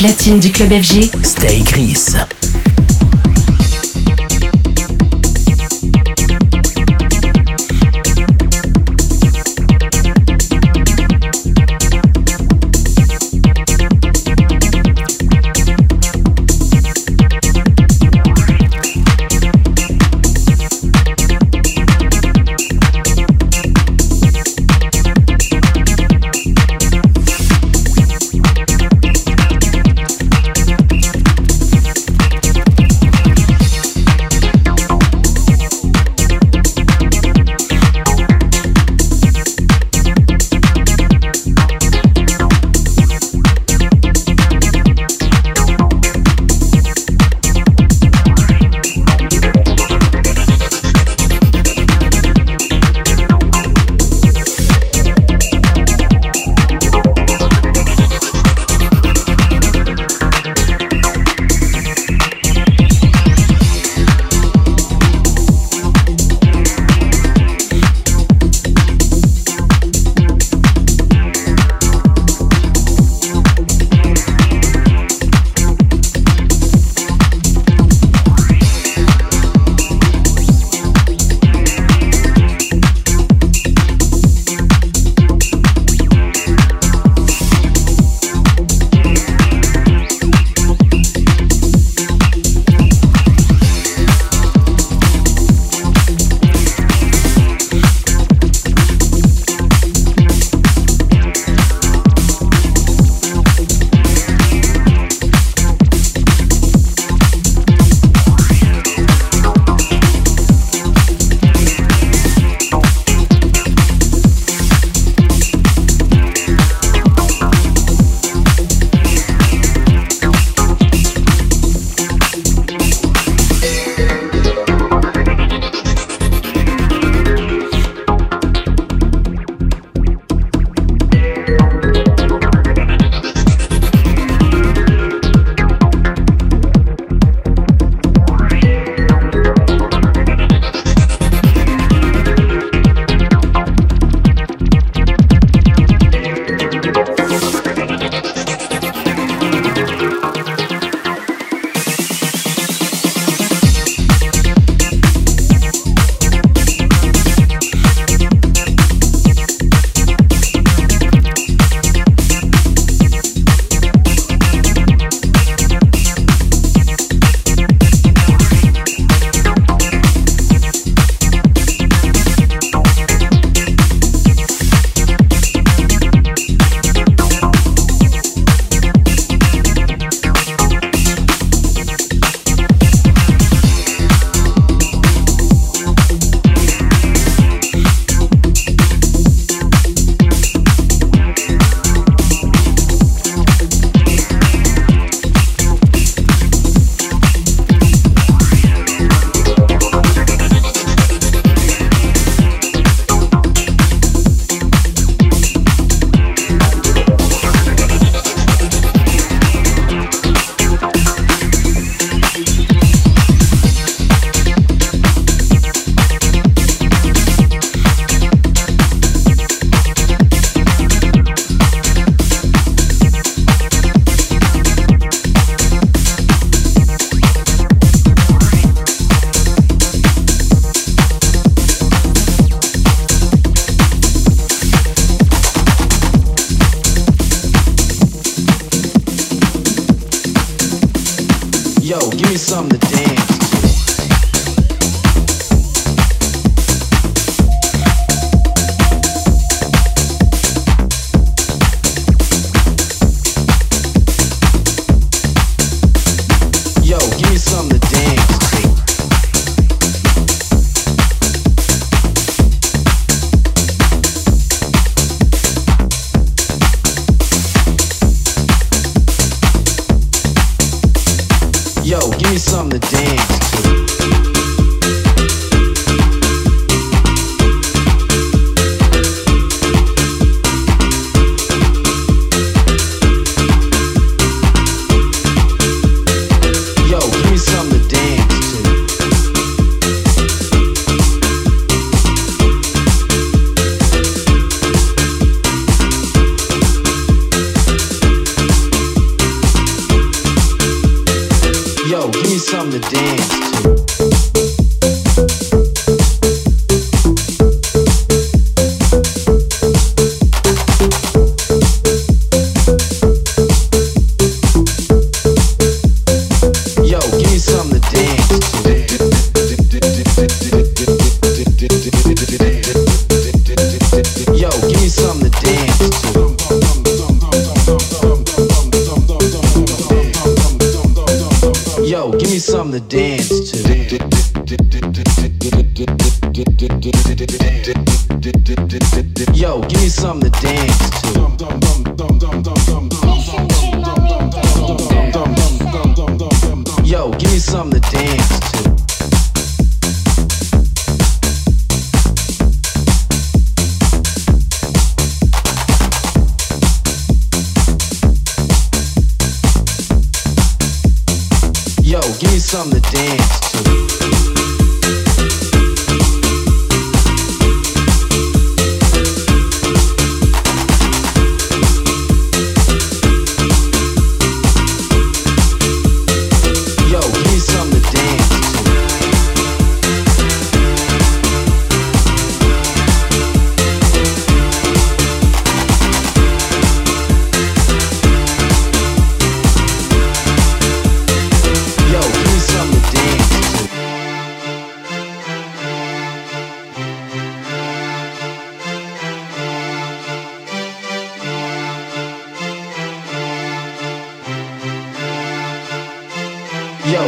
Platine du club FG, Stay Chris.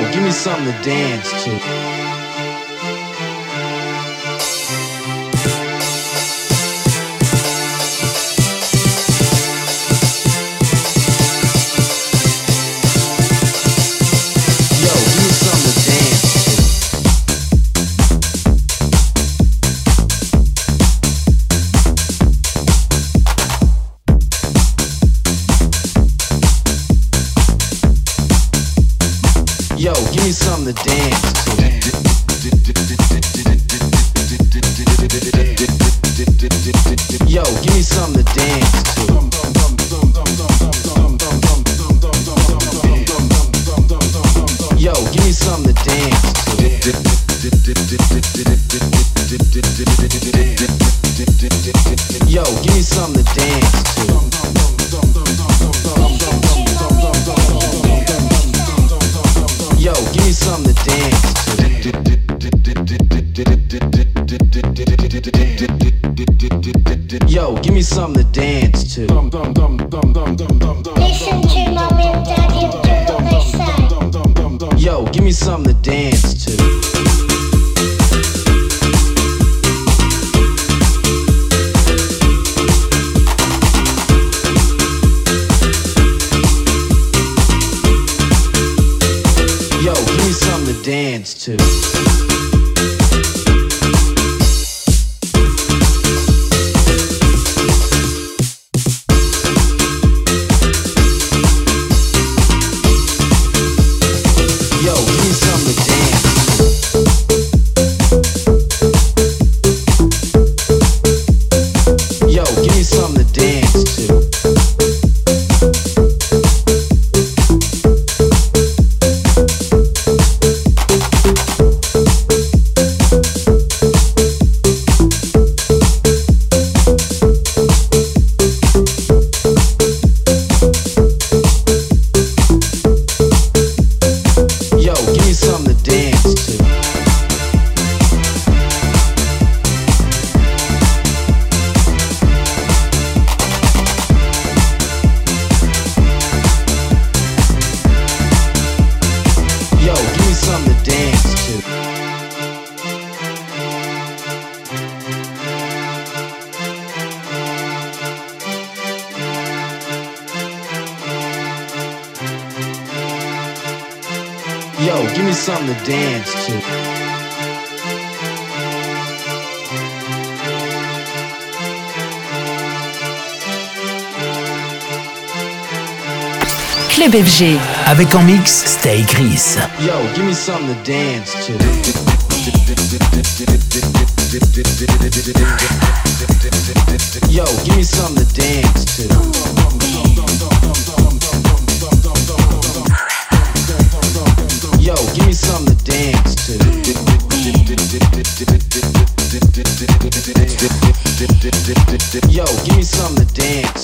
Give me something to dance to. Avec en mix Stay Chris. Yo, give me something to dance to. Yo, give me something to dance to. Yo, give me something to dance to. Yo, give me something to dance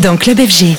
Dans Club FG.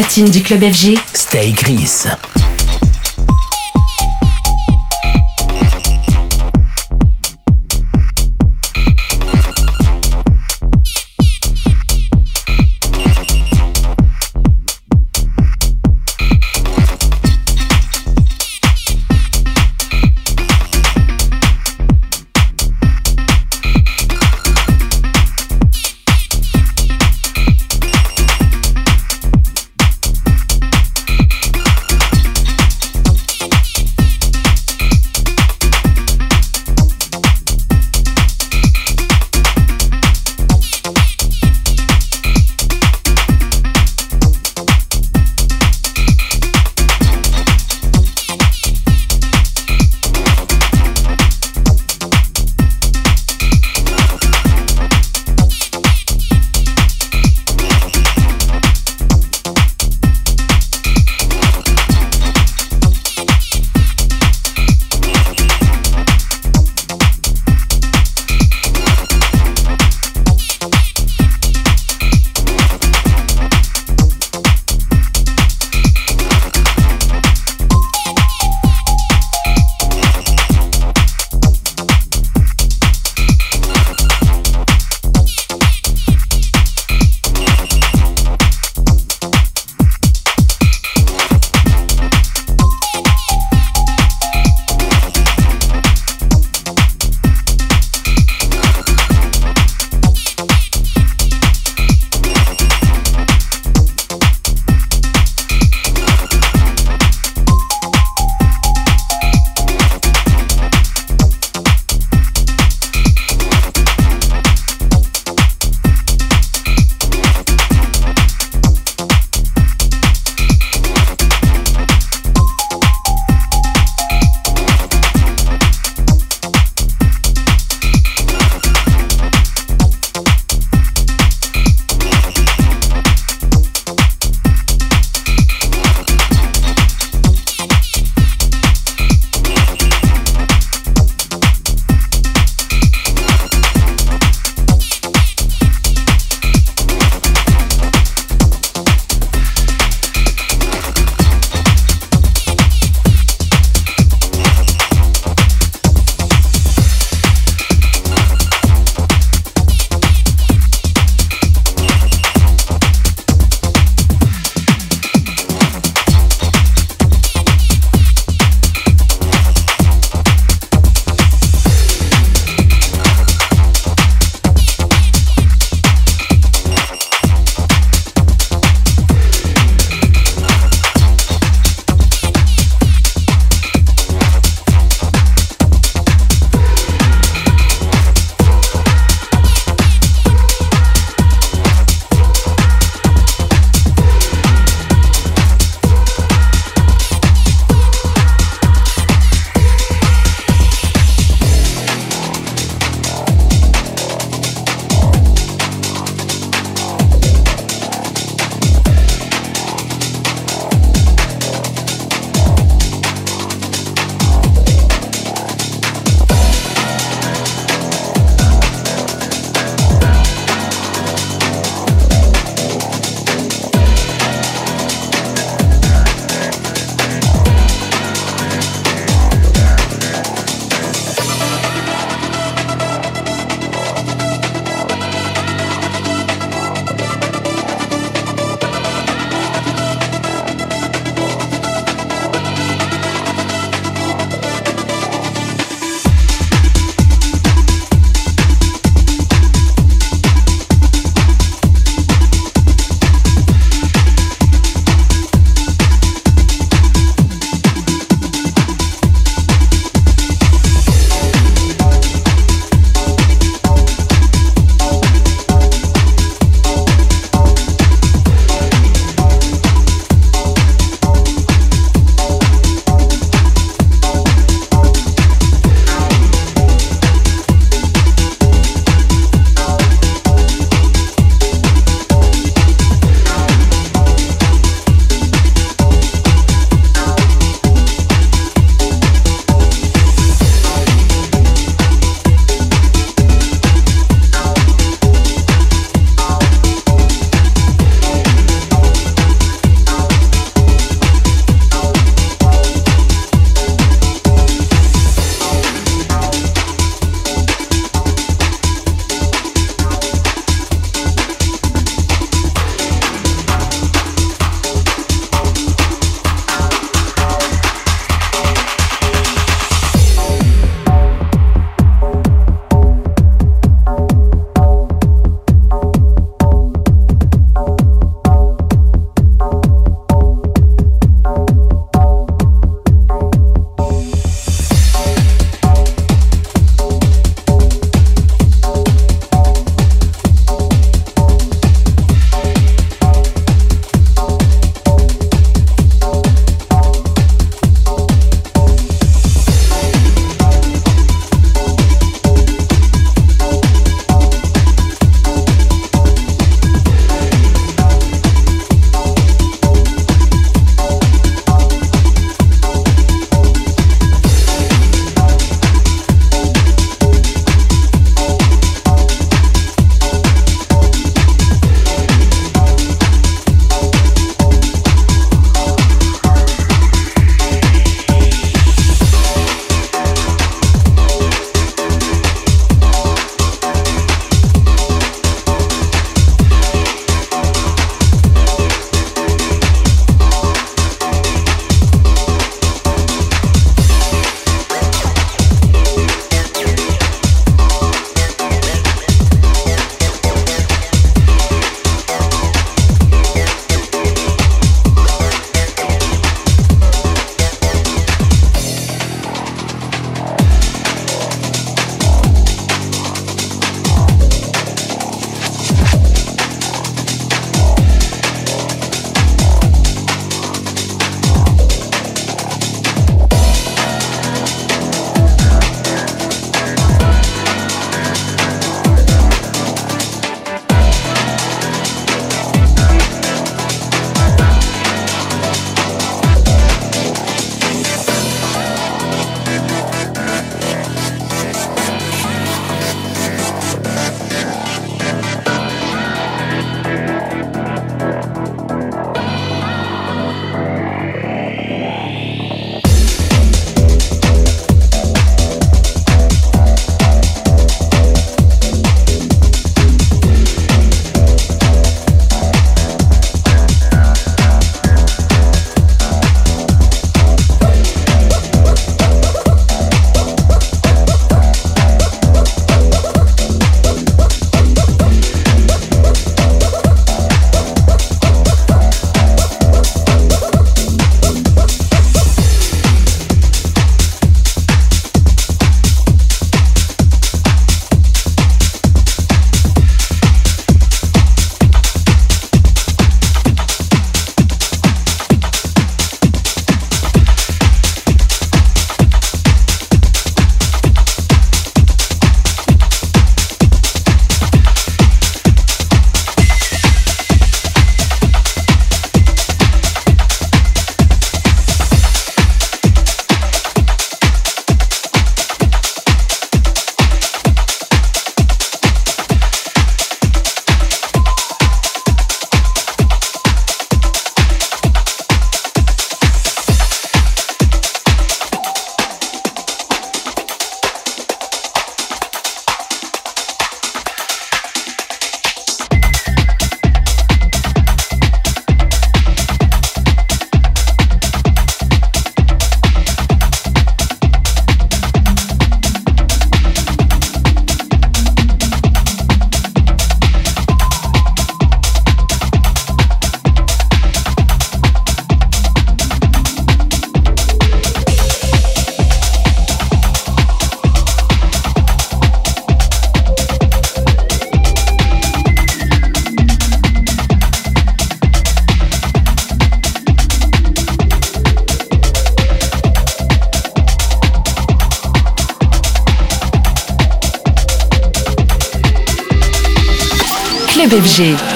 Platine du club FG, Stay Chris.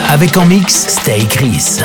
Avec en mix Stay. Chris.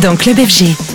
Dans Club FG.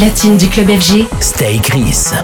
Platine du club FG, Stay Chris.